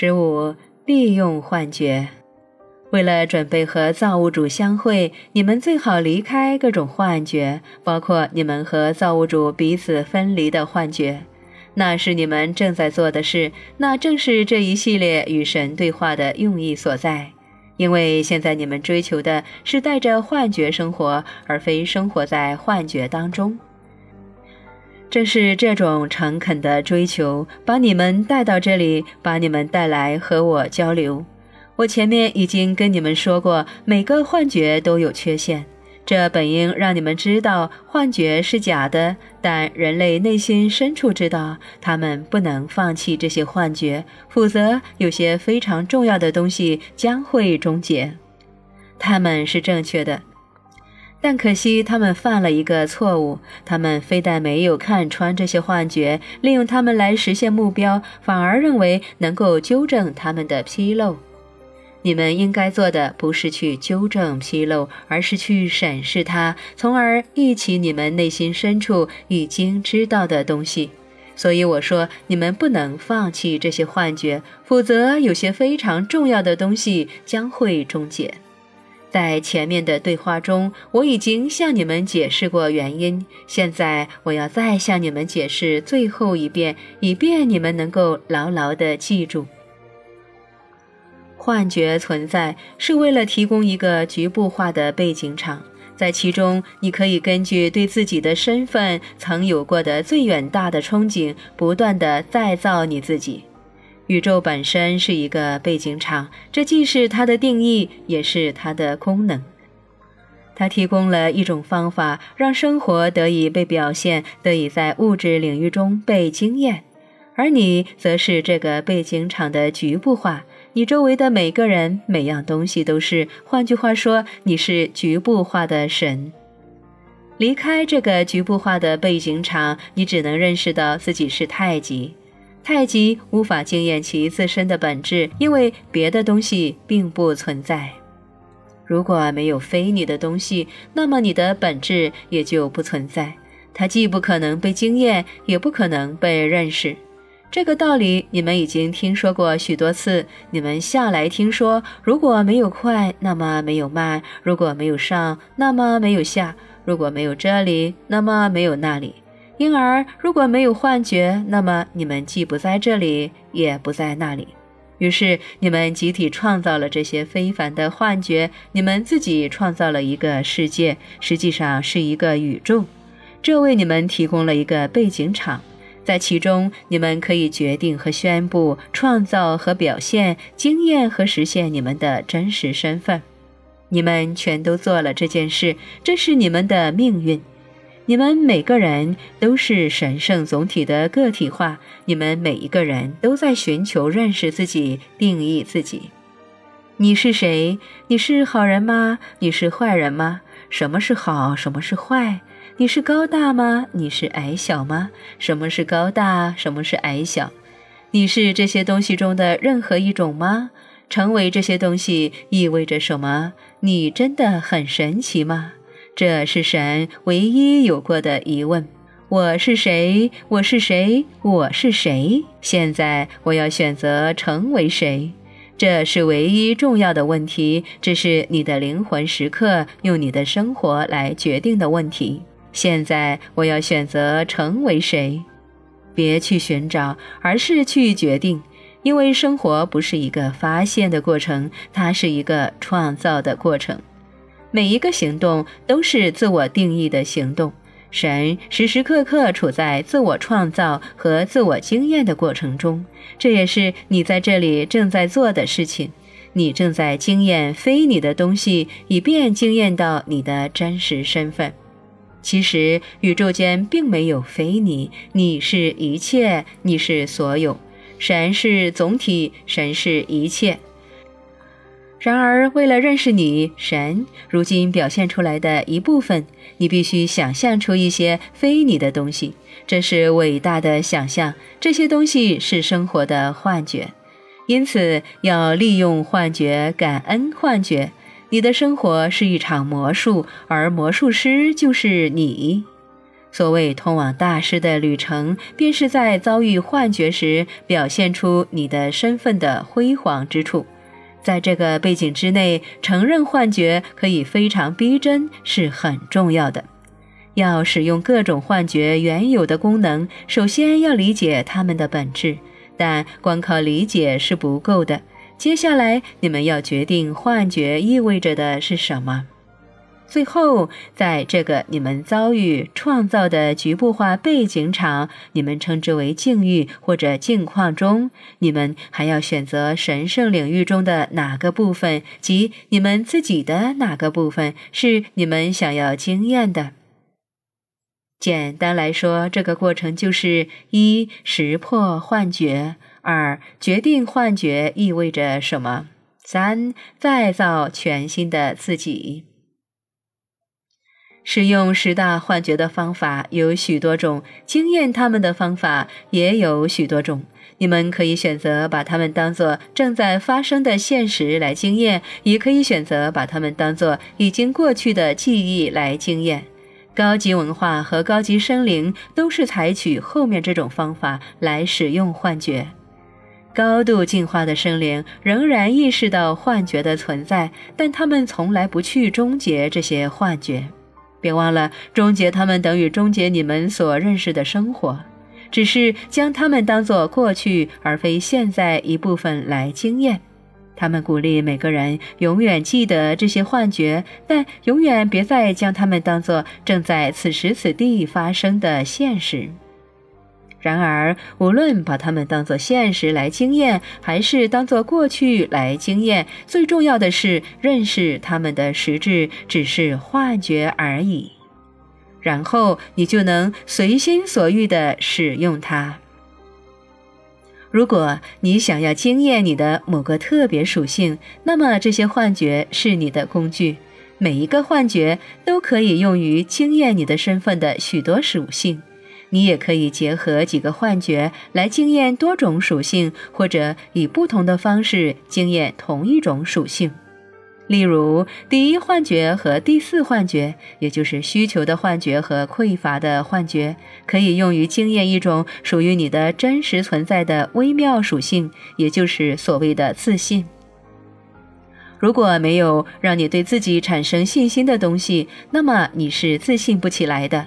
十五，利用幻觉。为了准备和造物主相会，你们最好离开各种幻觉，包括你们和造物主彼此分离的幻觉。那是你们正在做的事，那正是这一系列与神对话的用意所在。因为现在你们追求的是带着幻觉生活，而非生活在幻觉当中。正是这种诚恳的追求，把你们带到这里，把你们带来和我交流。我前面已经跟你们说过，每个幻觉都有缺陷，这本应让你们知道幻觉是假的。但人类内心深处知道，他们不能放弃这些幻觉，否则有些非常重要的东西将会终结。他们是正确的，但可惜他们犯了一个错误：他们非但没有看穿这些幻觉，利用它们来实现目标，反而认为能够纠正他们的纰漏。你们应该做的不是去纠正纰漏，而是去审视它，从而忆起你们内心深处已经知道的东西。所以我说，你们不能放弃这些幻觉，否则有些非常重要的东西将会终结。在前面的对话中，我已经向你们解释过原因，现在我要再向你们解释最后一遍，以便你们能够牢牢地记住。幻觉存在是为了提供一个局部化的背景场，在其中，你可以根据对自己的身份曾有过的最远大的憧憬，不断地再造你自己。宇宙本身是一个背景场，这既是它的定义，也是它的功能。它提供了一种方法，让生活得以被表现，得以在物质领域中被经验，而你则是这个背景场的局部化。你周围的每个人、每样东西都是，换句话说，你是局部化的神。离开这个局部化的背景场，你只能认识到自己是太极。太极无法经验其自身的本质，因为别的东西并不存在。如果没有非你的东西，那么你的本质也就不存在。它既不可能被经验，也不可能被认识。这个道理你们已经听说过许多次。你们下来听说，如果没有快，那么没有慢；如果没有上，那么没有下；如果没有这里，那么没有那里。因而，如果没有幻觉，那么你们既不在这里，也不在那里。于是，你们集体创造了这些非凡的幻觉。你们自己创造了一个世界，实际上是一个宇宙。这为你们提供了一个背景场。在其中，你们可以决定和宣布、创造和表现、经验和实现你们的真实身份。你们全都做了这件事，这是你们的命运。你们每个人都是神圣总体的个体化。你们每一个人都在寻求认识自己、定义自己。你是谁？你是好人吗？你是坏人吗？什么是好？什么是坏？你是高大吗？你是矮小吗？什么是高大？什么是矮小？你是这些东西中的任何一种吗？成为这些东西意味着什么？你真的很神奇吗？这是神唯一有过的疑问。我是谁？我是谁？我是谁？现在我要选择成为谁？这是唯一重要的问题，这是你的灵魂时刻用你的生活来决定的问题。现在我要选择成为谁，别去寻找，而是去决定。因为生活不是一个发现的过程，它是一个创造的过程。每一个行动都是自我定义的行动。神时时刻刻处在自我创造和自我经验的过程中，这也是你在这里正在做的事情。你正在经验非你的东西，以便经验到你的真实身份。其实，宇宙间并没有非你，你是一切，你是所有。神是总体，神是一切。然而，为了认识你，神如今表现出来的一部分，你必须想象出一些非你的东西。这是伟大的想象，这些东西是生活的幻觉。因此，要利用幻觉，感恩幻觉。你的生活是一场魔术，而魔术师就是你。所谓通往大师的旅程，便是在遭遇幻觉时表现出你的身份的辉煌之处。在这个背景之内，承认幻觉可以非常逼真是很重要的。要使用各种幻觉原有的功能，首先要理解它们的本质，但光靠理解是不够的。接下来，你们要决定幻觉意味着的是什么。最后，在这个你们遭遇创造的局部化背景场，你们称之为境遇或者境况中，你们还要选择神圣领域中的哪个部分，即你们自己的哪个部分是你们想要经验的。简单来说，这个过程就是一识破幻觉，二决定幻觉意味着什么，三再造全新的自己。使用十大幻觉的方法有许多种，经验他们的方法也有许多种。你们可以选择把它们当做正在发生的现实来经验，也可以选择把它们当做已经过去的记忆来经验。高级文化和高级生灵都是采取后面这种方法来使用幻觉。高度进化的生灵仍然意识到幻觉的存在，但他们从来不去终结这些幻觉。别忘了，终结他们等于终结你们所认识的生活，只是将他们当作过去而非现在一部分来经验。他们鼓励每个人永远记得这些幻觉，但永远别再将他们当作正在此时此地发生的现实。然而，无论把它们当作现实来经验，还是当作过去来经验，最重要的是认识它们的实质只是幻觉而已。然后你就能随心所欲地使用它。如果你想要经验你的某个特别属性，那么这些幻觉是你的工具。每一个幻觉都可以用于经验你的身份的许多属性。你也可以结合几个幻觉来经验多种属性，或者以不同的方式经验同一种属性。例如，第一幻觉和第四幻觉，也就是需求的幻觉和匮乏的幻觉，可以用于经验一种属于你的真实存在的微妙属性，也就是所谓的自信。如果没有让你对自己产生信心的东西，那么你是自信不起来的。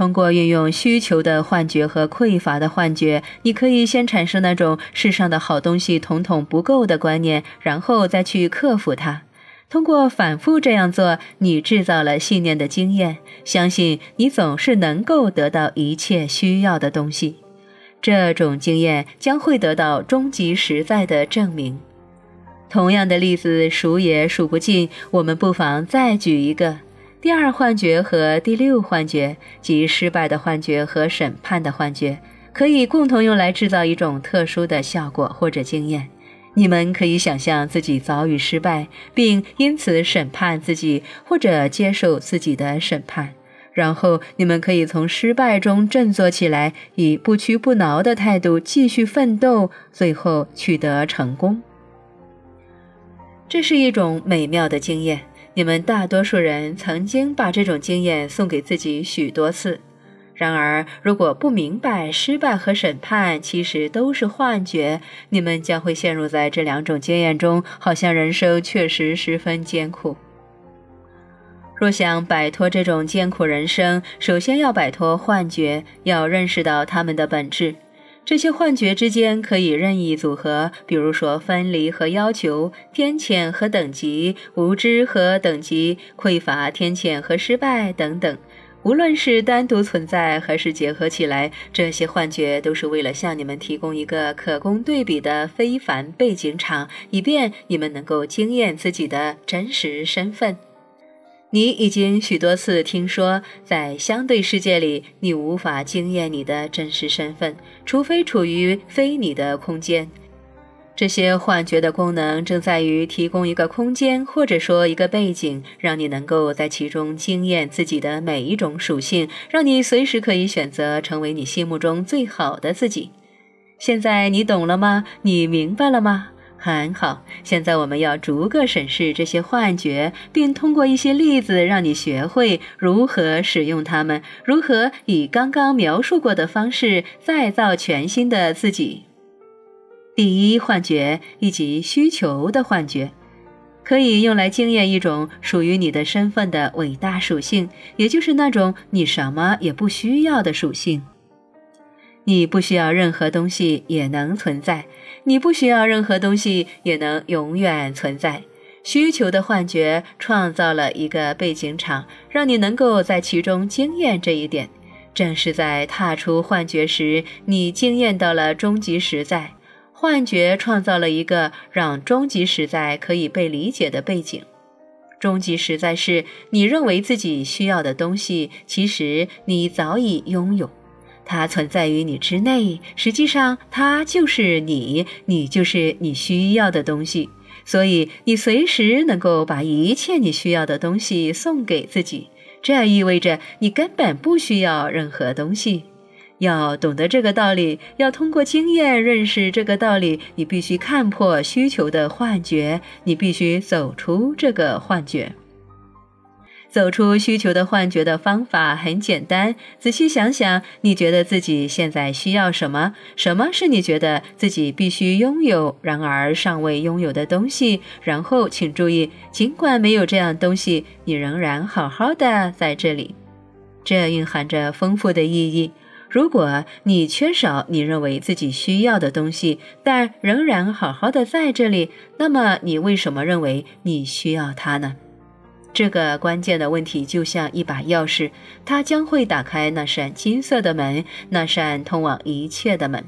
通过运用需求的幻觉和匮乏的幻觉，你可以先产生那种世上的好东西统统不够的观念，然后再去克服它。通过反复这样做，你制造了信念的经验，相信你总是能够得到一切需要的东西。这种经验将会得到终极实在的证明。同样的例子数也数不尽，我们不妨再举一个。第二幻觉和第六幻觉，即失败的幻觉和审判的幻觉，可以共同用来制造一种特殊的效果或者经验。你们可以想象自己遭遇失败，并因此审判自己，或者接受自己的审判。然后你们可以从失败中振作起来，以不屈不挠的态度继续奋斗，最后取得成功。这是一种美妙的经验。你们大多数人曾经把这种经验送给自己许多次。然而，如果不明白失败和审判其实都是幻觉，你们将会陷入在这两种经验中，好像人生确实十分艰苦。若想摆脱这种艰苦人生，首先要摆脱幻觉，要认识到它们的本质。这些幻觉之间可以任意组合，比如说分离和要求、天谴和等级、无知和等级、匮乏、天谴和失败等等。无论是单独存在还是结合起来，这些幻觉都是为了向你们提供一个可供对比的非凡背景场，以便你们能够经验自己的真实身份。你已经许多次听说，在相对世界里，你无法经验你的真实身份，除非处于非你的空间。这些幻觉的功能正在于提供一个空间，或者说一个背景，让你能够在其中经验自己的每一种属性，让你随时可以选择成为你心目中最好的自己。现在你懂了吗？你明白了吗？很好，现在我们要逐个审视这些幻觉，并通过一些例子让你学会如何使用它们，如何以刚刚描述过的方式再造全新的自己。第一幻觉以及需求的幻觉，可以用来经验一种属于你的身份的伟大属性，也就是那种你什么也不需要的属性。你不需要任何东西也能存在，你不需要任何东西也能永远存在。需求的幻觉创造了一个背景场，让你能够在其中经验这一点。正是在踏出幻觉时，你经验到了终极实在。幻觉创造了一个让终极实在可以被理解的背景。终极实在是你认为自己需要的东西，其实你早已拥有。它存在于你之内，实际上它就是你，你就是你需要的东西。所以你随时能够把一切你需要的东西送给自己，这意味着你根本不需要任何东西。要懂得这个道理，要通过经验认识这个道理，你必须看破需求的幻觉，你必须走出这个幻觉。走出需求的幻觉的方法很简单，仔细想想，你觉得自己现在需要什么？什么是你觉得自己必须拥有，然而尚未拥有的东西？然后，请注意，尽管没有这样东西，你仍然好好的在这里。这蕴含着丰富的意义。如果你缺少你认为自己需要的东西，但仍然好好的在这里，那么你为什么认为你需要它呢？这个关键的问题就像一把钥匙，它将会打开那扇金色的门，那扇通往一切的门。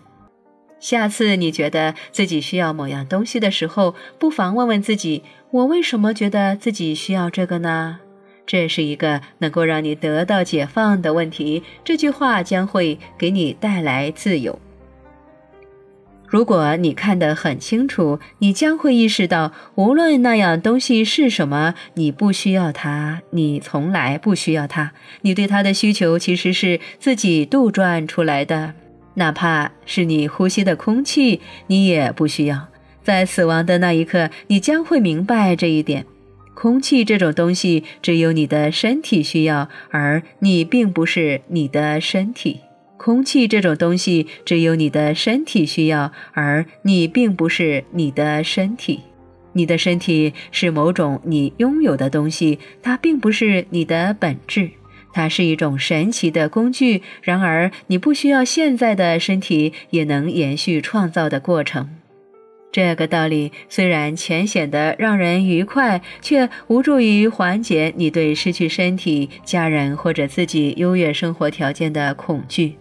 下次你觉得自己需要某样东西的时候，不妨问问自己：我为什么觉得自己需要这个呢？这是一个能够让你得到解放的问题。这句话将会给你带来自由。如果你看得很清楚，你将会意识到，无论那样东西是什么，你不需要它，你从来不需要它。你对它的需求其实是自己杜撰出来的，哪怕是你呼吸的空气，你也不需要。在死亡的那一刻，你将会明白这一点。空气这种东西，只有你的身体需要，而你并不是你的身体。空气这种东西只有你的身体需要，而你并不是你的身体。你的身体是某种你拥有的东西，它并不是你的本质。它是一种神奇的工具。然而，你不需要现在的身体也能延续创造的过程。这个道理虽然浅显的让人愉快，却无助于缓解你对失去身体、家人或者自己优越生活条件的恐惧。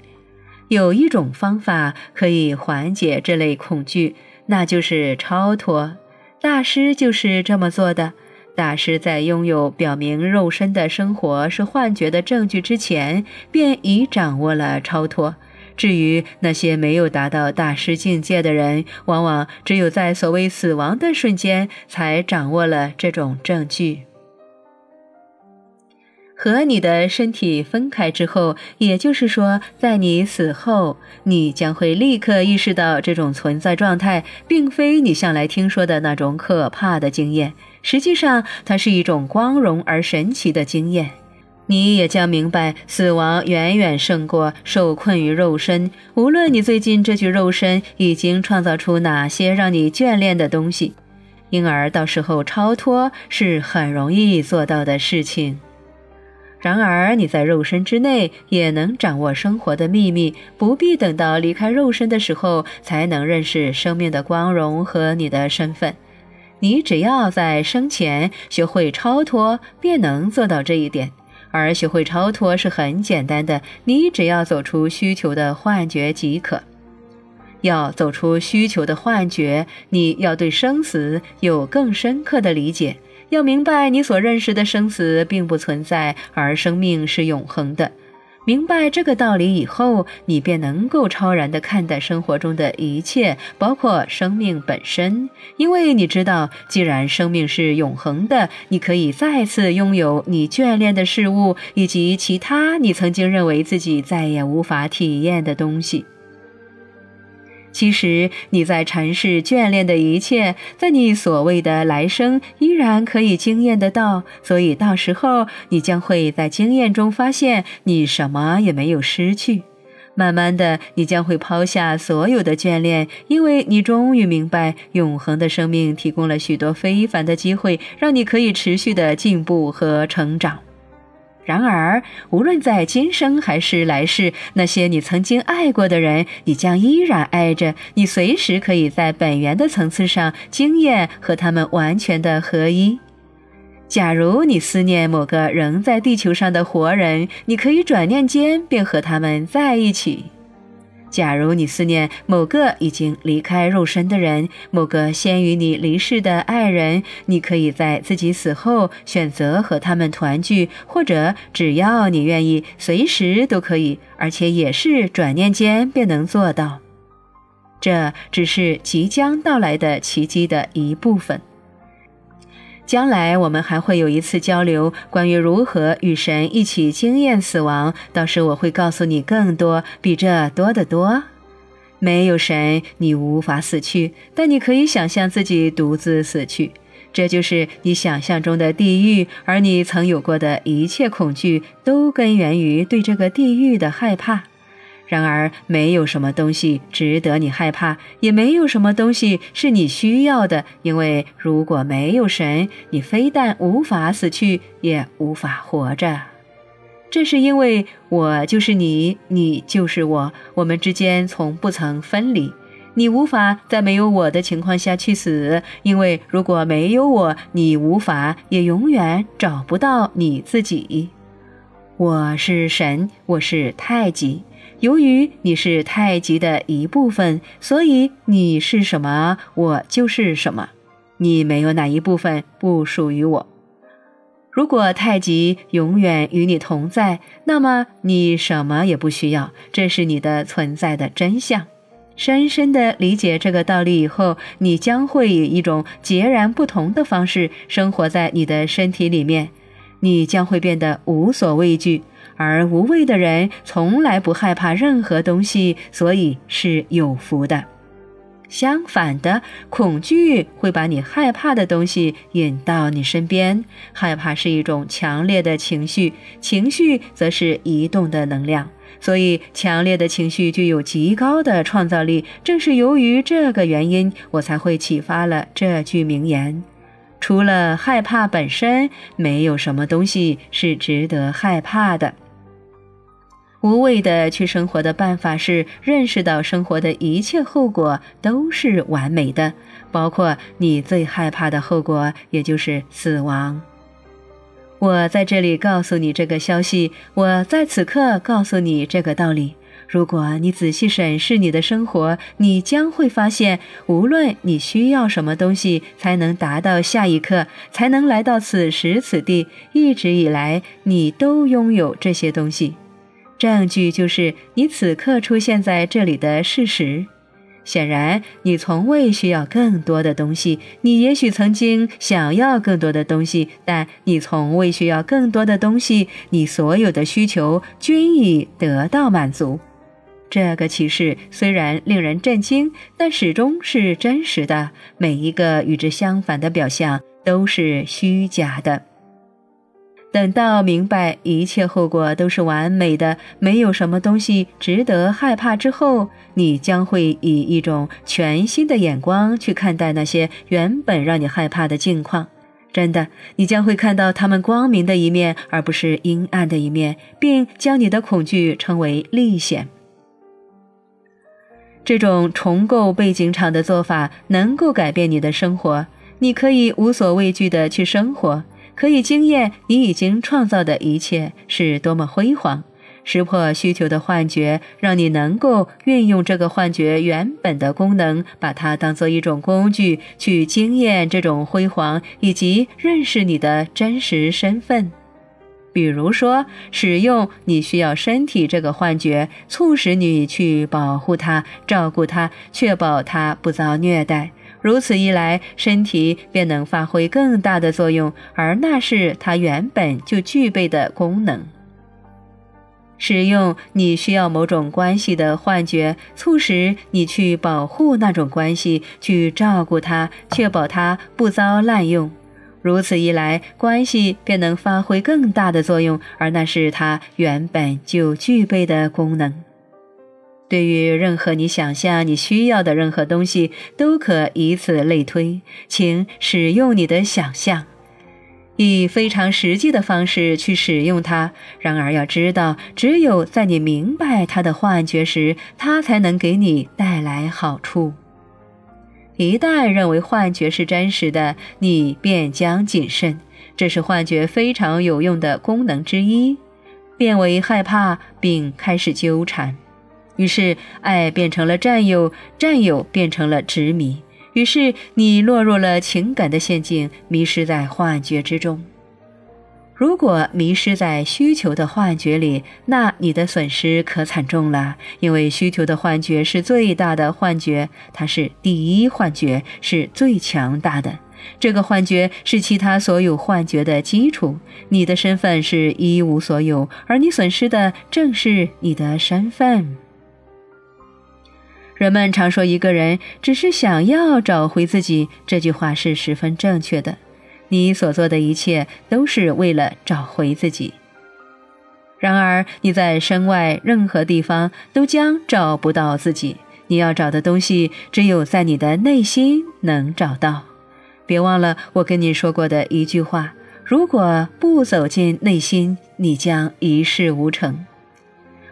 有一种方法可以缓解这类恐惧，那就是超脱。大师就是这么做的。大师在拥有表明肉身的生活是幻觉的证据之前，便已掌握了超脱。至于那些没有达到大师境界的人，往往只有在所谓死亡的瞬间，才掌握了这种证据。和你的身体分开之后，也就是说，在你死后，你将会立刻意识到这种存在状态并非你向来听说的那种可怕的经验。实际上，它是一种光荣而神奇的经验。你也将明白，死亡远远胜过受困于肉身。无论你最近这具肉身已经创造出哪些让你眷恋的东西，因而到时候超脱是很容易做到的事情。然而，你在肉身之内也能掌握生活的秘密，不必等到离开肉身的时候才能认识生命的光荣和你的身份。你只要在生前学会超脱，便能做到这一点。而学会超脱是很简单的，你只要走出需求的幻觉即可。要走出需求的幻觉，你要对生死有更深刻的理解。要明白，你所认识的生死并不存在，而生命是永恒的。明白这个道理以后，你便能够超然地看待生活中的一切，包括生命本身。因为你知道，既然生命是永恒的，你可以再次拥有你眷恋的事物，以及其他你曾经认为自己再也无法体验的东西。其实你在尘世眷恋的一切，在你所谓的来生依然可以经验得到。所以到时候你将会在经验中发现，你什么也没有失去。慢慢的，你将会抛下所有的眷恋，因为你终于明白，永恒的生命提供了许多非凡的机会，让你可以持续的进步和成长。然而，无论在今生还是来世，那些你曾经爱过的人，你将依然爱着。你随时可以在本源的层次上经验和他们完全的合一。假如你思念某个仍在地球上的活人，你可以转念间便和他们在一起。假如你思念某个已经离开肉身的人，某个先于你离世的爱人，你可以在自己死后选择和他们团聚，或者只要你愿意，随时都可以，而且也是转念间便能做到。这只是即将到来的奇迹的一部分。将来我们还会有一次交流，关于如何与神一起经验死亡。到时我会告诉你更多，比这多得多。没有神，你无法死去，但你可以想象自己独自死去，这就是你想象中的地狱。而你曾有过的一切恐惧，都根源于对这个地狱的害怕。然而，没有什么东西值得你害怕，也没有什么东西是你需要的。因为如果没有神，你非但无法死去，也无法活着。这是因为我就是你，你就是我，我们之间从不曾分离。你无法在没有我的情况下去死，因为如果没有我，你无法，也永远找不到你自己。我是神，我是太极。由于你是太极的一部分，所以你是什么，我就是什么。你没有哪一部分不属于我。如果太极永远与你同在，那么你什么也不需要。这是你的存在的真相。深深的理解这个道理以后，你将会以一种截然不同的方式生活在你的身体里面。你将会变得无所畏惧。而无畏的人从来不害怕任何东西，所以是有福的。相反的，恐惧会把你害怕的东西引到你身边。害怕是一种强烈的情绪，情绪则是移动的能量，所以强烈的情绪具有极高的创造力。正是由于这个原因，我才会启发了这句名言：除了害怕本身，没有什么东西是值得害怕的。无谓的去生活的办法是认识到生活的一切后果都是完美的，包括你最害怕的后果，也就是死亡。我在这里告诉你这个消息，我在此刻告诉你这个道理。如果你仔细审视你的生活，你将会发现，无论你需要什么东西才能达到下一刻，才能来到此时此地，一直以来你都拥有这些东西。证据就是你此刻出现在这里的事实。显然，你从未需要更多的东西。你也许曾经想要更多的东西，但你从未需要更多的东西。你所有的需求均已得到满足。这个启示虽然令人震惊，但始终是真实的。每一个与之相反的表象都是虚假的。等到明白一切后果都是完美的，没有什么东西值得害怕之后，你将会以一种全新的眼光去看待那些原本让你害怕的境况。真的，你将会看到他们光明的一面，而不是阴暗的一面，并将你的恐惧称为历险。这种重构背景场的做法能够改变你的生活，你可以无所畏惧地去生活。可以惊艳你已经创造的一切是多么辉煌，识破需求的幻觉，让你能够运用这个幻觉原本的功能，把它当做一种工具去惊艳这种辉煌，以及认识你的真实身份。比如说，使用你需要身体这个幻觉，促使你去保护它、照顾它，确保它不遭虐待。如此一来，身体便能发挥更大的作用，而那是它原本就具备的功能。使用你需要某种关系的幻觉，促使你去保护那种关系，去照顾它，确保它不遭滥用。如此一来，关系便能发挥更大的作用，而那是它原本就具备的功能。对于任何你想象你需要的任何东西，都可以此类推。请使用你的想象。以非常实际的方式去使用它。然而，要知道，只有在你明白它的幻觉时，它才能给你带来好处。一旦认为幻觉是真实的，你便将谨慎。这是幻觉非常有用的功能之一。变为害怕，并开始纠缠。于是，爱变成了占有，占有变成了执迷。于是你落入了情感的陷阱，迷失在幻觉之中。如果迷失在需求的幻觉里，那你的损失可惨重了。因为需求的幻觉是最大的幻觉，它是第一幻觉，是最强大的。这个幻觉是其他所有幻觉的基础。你的身份是一无所有，而你损失的正是你的身份。人们常说，一个人只是想要找回自己，这句话是十分正确的。你所做的一切都是为了找回自己。然而，你在身外任何地方都将找不到自己。你要找的东西，只有在你的内心能找到。别忘了我跟你说过的一句话：如果不走进内心，你将一事无成。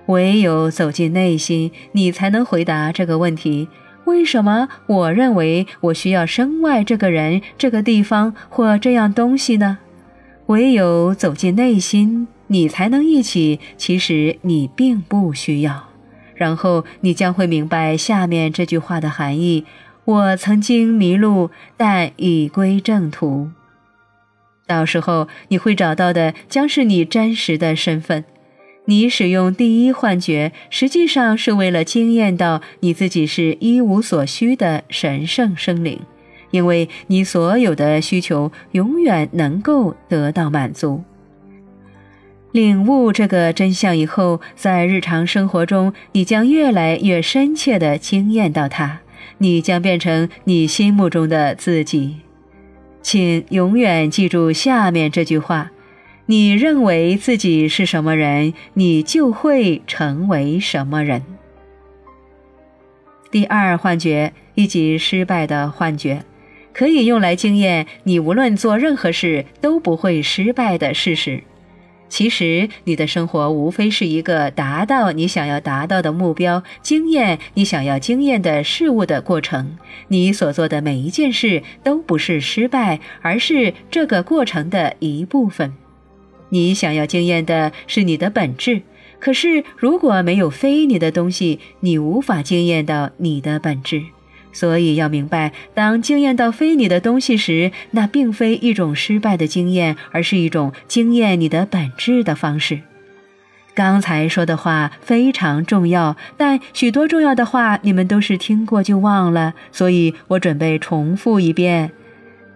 唯有走进内心，你才能回答这个问题：为什么我认为我需要身外这个人、这个地方或这样东西呢？唯有走进内心，你才能一起，其实你并不需要。然后你将会明白下面这句话的含义：我曾经迷路，但已归正途。到时候你会找到的，将是你真实的身份。你使用第一幻觉，实际上是为了惊艳到你自己是一无所需的神圣生灵，因为你所有的需求永远能够得到满足。领悟这个真相以后，在日常生活中，你将越来越深切地惊艳到它，你将变成你心目中的自己。请永远记住下面这句话。你认为自己是什么人，你就会成为什么人。第二幻觉以及失败的幻觉，可以用来经验你无论做任何事都不会失败的事实。其实，你的生活无非是一个达到你想要达到的目标、经验你想要经验的事物的过程。你所做的每一件事都不是失败，而是这个过程的一部分。你想要经验的是你的本质，可是如果没有非你的东西，你无法经验到你的本质。所以要明白，当经验到非你的东西时，那并非一种失败的经验，而是一种经验你的本质的方式。刚才说的话非常重要，但许多重要的话你们都是听过就忘了，所以我准备重复一遍。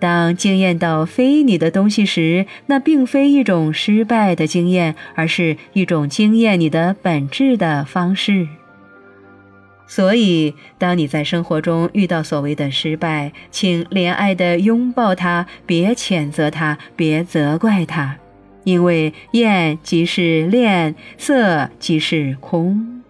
当惊艳到非你的东西时，那并非一种失败的经验，而是一种惊艳你的本质的方式。所以，当你在生活中遇到所谓的失败，请怜爱的拥抱它，别谴责它，别责怪它，因为厌即是恋，色即是空。